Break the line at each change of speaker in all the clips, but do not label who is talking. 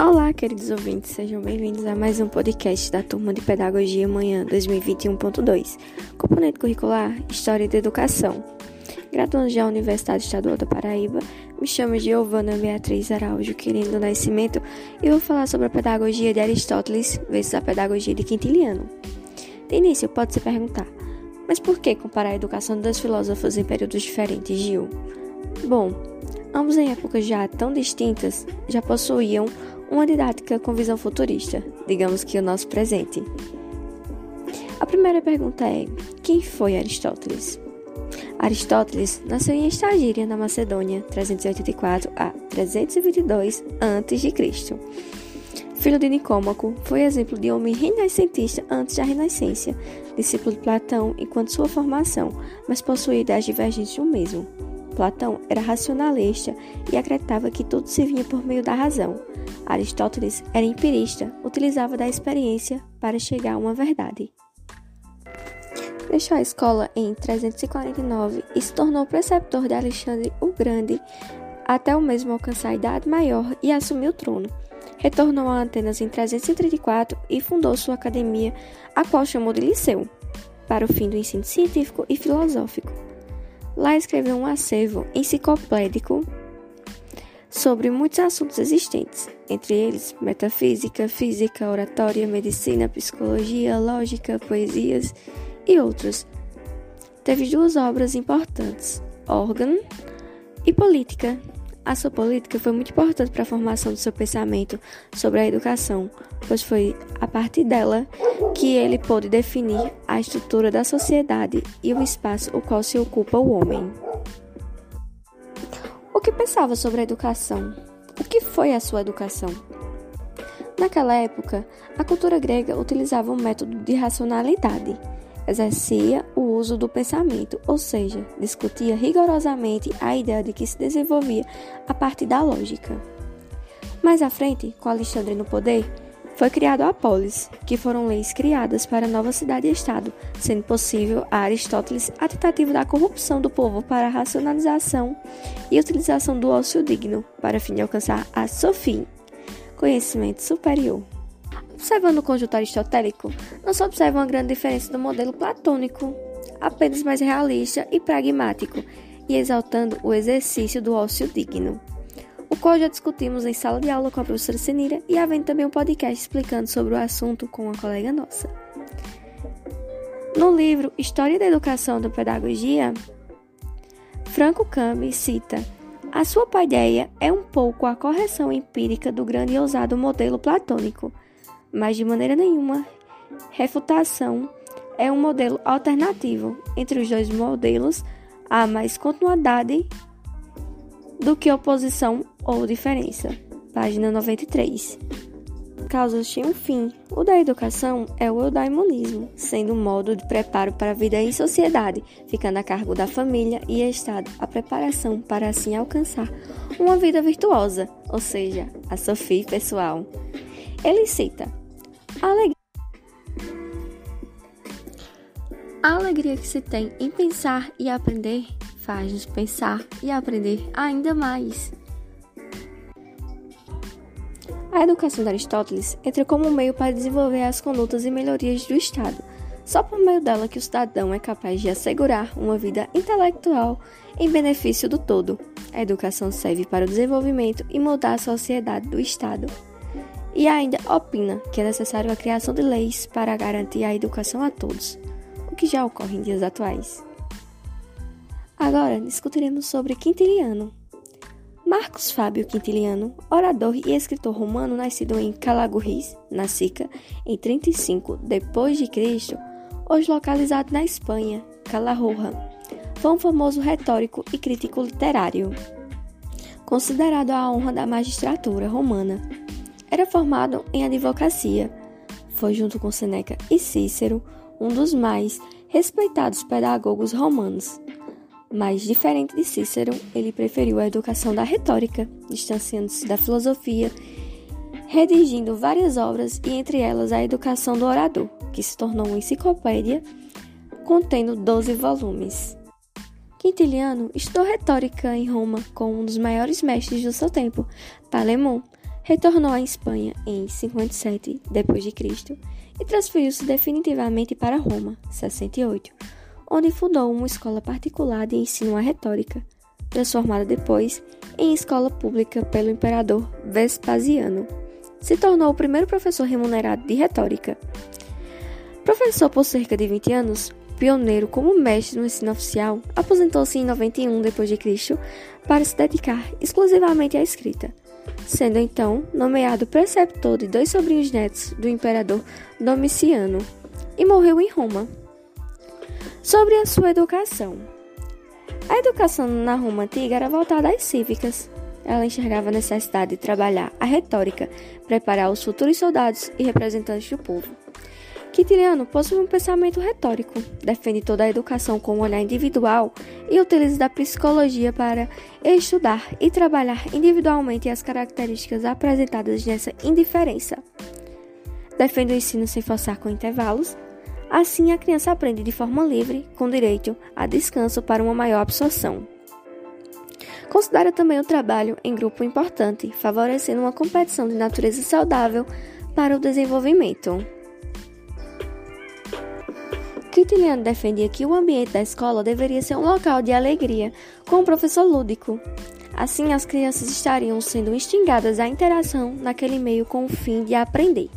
Olá, queridos ouvintes, sejam bem-vindos a mais um podcast da Turma de Pedagogia Manhã 2021.2, componente curricular História da Educação. Graduando da Universidade Estadual da Paraíba, me chamo Giovana Beatriz Araújo Querido Nascimento e vou falar sobre a pedagogia de Aristóteles versus a pedagogia de Quintiliano. De início, pode se perguntar, mas por que comparar a educação das filósofos em períodos diferentes, Gil? Bom, ambos em épocas já tão distintas já possuíam uma didática com visão futurista, digamos que o nosso presente. A primeira pergunta é: quem foi Aristóteles? Aristóteles nasceu em Estagíria, na Macedônia, 384 a 322 a.C. Filho de Nicômaco, foi exemplo de homem renascentista antes da Renascência, discípulo de Platão enquanto sua formação, mas possuía ideias divergentes do mesmo. Platão era racionalista e acreditava que tudo se vinha por meio da razão. Aristóteles era empirista, utilizava da experiência para chegar a uma verdade. Deixou a escola em 349 e se tornou preceptor de Alexandre o Grande até o mesmo alcançar a idade maior e assumir o trono. Retornou a Atenas em 334 e fundou sua academia, a qual chamou de Liceu, para o fim do ensino científico e filosófico. Lá escreveu um acervo enciclopédico sobre muitos assuntos existentes, entre eles metafísica, física, oratória, medicina, psicologia, lógica, poesias e outros. Teve duas obras importantes, Órgão e Política. A sua política foi muito importante para a formação do seu pensamento sobre a educação, pois foi a partir dela que ele pôde definir a estrutura da sociedade e o espaço o qual se ocupa o homem. O que pensava sobre a educação? O que foi a sua educação? Naquela época, a cultura grega utilizava um método de racionalidade. Exercia o uso do pensamento, ou seja, discutia rigorosamente a ideia de que se desenvolvia a partir da lógica. Mais à frente, com Alexandre no poder, foi criado a polis, que foram leis criadas para a nova cidade e estado, sendo possível a Aristóteles a tentativa da corrupção do povo para a racionalização e utilização do ócio digno, para fim de alcançar a sofia, conhecimento superior. Observando o conjunto aristotélico, não se observa uma grande diferença do modelo platônico, apenas mais realista e pragmático, e exaltando o exercício do ócio digno qual já discutimos em sala de aula com a professora Senira e havendo também um podcast explicando sobre o assunto com uma colega nossa. No livro História da Educação da Pedagogia, Franco Cambi cita: A sua paideia é um pouco a correção empírica do grande e ousado modelo platônico, mas de maneira nenhuma refutação é um modelo alternativo. Entre os dois modelos há mais continuidade do que oposição ou diferença. Página 93. Causas têm um fim. O da educação é o eudaimonismo, sendo um modo de preparo para a vida em sociedade, ficando a cargo da família e Estado a preparação para assim alcançar uma vida virtuosa, ou seja, a Sofia pessoal. Ele cita: a alegria A alegria que se tem em pensar e aprender faz-nos pensar e aprender ainda mais. A educação de Aristóteles entra como um meio para desenvolver as condutas e melhorias do Estado. Só por meio dela que o cidadão é capaz de assegurar uma vida intelectual em benefício do todo. A educação serve para o desenvolvimento e mudar a sociedade do Estado. E ainda opina que é necessário a criação de leis para garantir a educação a todos que já ocorre em dias atuais. Agora discutiremos sobre Quintiliano. Marcos Fábio Quintiliano, orador e escritor romano nascido em Calagurris, na Sica, em 35 d.C., hoje localizado na Espanha, Calarroja, foi um famoso retórico e crítico literário, considerado a honra da magistratura romana. Era formado em advocacia. Foi junto com Seneca e Cícero um dos mais respeitados pedagogos romanos. Mas, diferente de Cícero, ele preferiu a educação da retórica, distanciando-se da filosofia, redigindo várias obras e entre elas a Educação do Orador, que se tornou uma enciclopédia contendo 12 volumes. Quintiliano estudou retórica em Roma com um dos maiores mestres do seu tempo, Palemon, retornou à Espanha em 57 d.C. e transferiu-se definitivamente para Roma, 68, onde fundou uma escola particular de ensino à retórica, transformada depois em escola pública pelo imperador Vespasiano. Se tornou o primeiro professor remunerado de retórica. Professor por cerca de 20 anos, pioneiro como mestre no ensino oficial, aposentou-se em 91 d.C. para se dedicar exclusivamente à escrita, sendo então nomeado preceptor de dois sobrinhos netos do imperador Domiciano, e morreu em Roma. Sobre a sua educação. A educação na Roma antiga era voltada às cívicas. Ela enxergava a necessidade de trabalhar a retórica, preparar os futuros soldados e representantes do povo. Quintiliano possui um pensamento retórico, defende toda a educação com um olhar individual e utiliza da psicologia para estudar e trabalhar individualmente as características apresentadas nessa indiferença. Defende o ensino sem forçar com intervalos, assim a criança aprende de forma livre, com direito a descanso para uma maior absorção. Considera também o trabalho em grupo importante, favorecendo uma competição de natureza saudável para o desenvolvimento. Quintiliano defendia que o ambiente da escola deveria ser um local de alegria, com um professor lúdico. Assim, as crianças estariam sendo instigadas à interação naquele meio com o fim de aprender.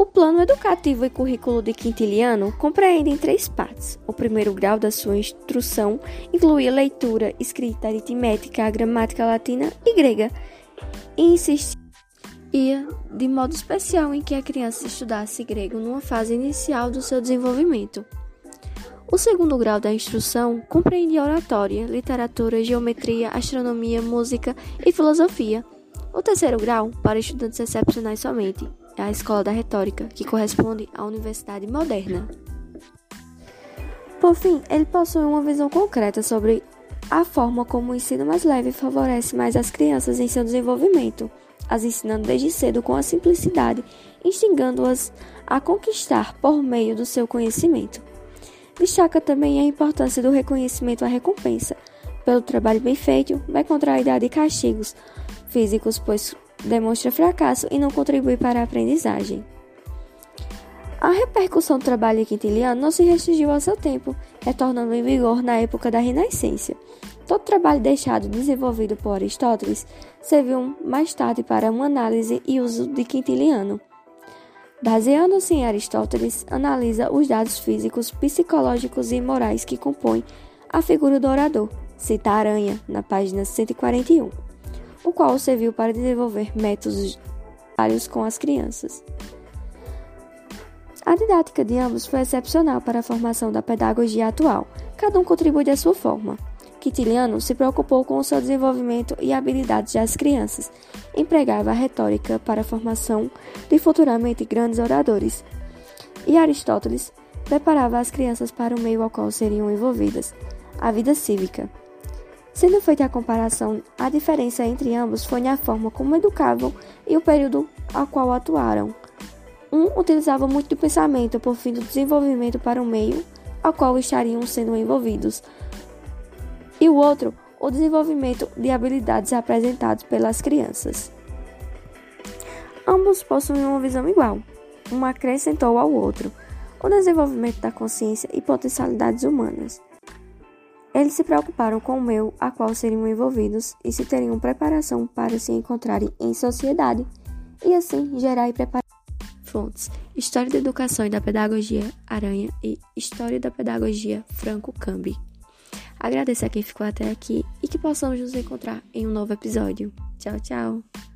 O plano educativo e currículo de Quintiliano compreendem três partes. O primeiro grau da sua instrução incluía leitura, escrita, aritmética, gramática latina e grega, e insistia ia de modo especial em que a criança estudasse grego numa fase inicial do seu desenvolvimento. O segundo grau da instrução compreendia oratória, literatura, geometria, astronomia, música e filosofia. O terceiro grau, para estudantes excepcionais somente, é a escola da retórica, que corresponde à universidade moderna. Por fim, ele possui uma visão concreta sobre a forma como o ensino mais leve favorece mais as crianças em seu desenvolvimento as ensinando desde cedo com a simplicidade, instigando-as a conquistar por meio do seu conhecimento. Destaca também a importância do reconhecimento à recompensa. Pelo trabalho bem feito, vai contra a idade de castigos físicos, pois demonstra fracasso e não contribui para a aprendizagem. A repercussão do trabalho quintiliano não se restringiu ao seu tempo, retornando em vigor na época da Renascença. Todo trabalho deixado desenvolvido por Aristóteles serviu mais tarde para uma análise e uso de Quintiliano. Baseando-se em Aristóteles, analisa os dados físicos, psicológicos e morais que compõem a figura do orador, cita Aranha, na página 141, o qual serviu para desenvolver métodos vários com as crianças. A didática de ambos foi excepcional para a formação da pedagogia atual, cada um contribui da sua forma. Quintiliano se preocupou com o seu desenvolvimento e habilidades das crianças. Empregava a retórica para a formação de futuramente grandes oradores. E Aristóteles preparava as crianças para o meio ao qual seriam envolvidas, a vida cívica. Sendo feita a comparação, a diferença entre ambos foi na forma como educavam e o período ao qual atuaram. Um utilizava muito pensamento por fim do desenvolvimento para o meio ao qual estariam sendo envolvidos, e o outro, o desenvolvimento de habilidades apresentadas pelas crianças. Ambos possuem uma visão igual, um acrescentou ao outro, o desenvolvimento da consciência e potencialidades humanas. Eles se preocuparam com o meio a qual seriam envolvidos e se teriam preparação para se encontrarem em sociedade e assim gerar e preparar. Fontes: História da Educação e da Pedagogia Aranha e História da Pedagogia Franco Cambi. Agradeço a quem ficou até aqui e que possamos nos encontrar em um novo episódio. Tchau, tchau!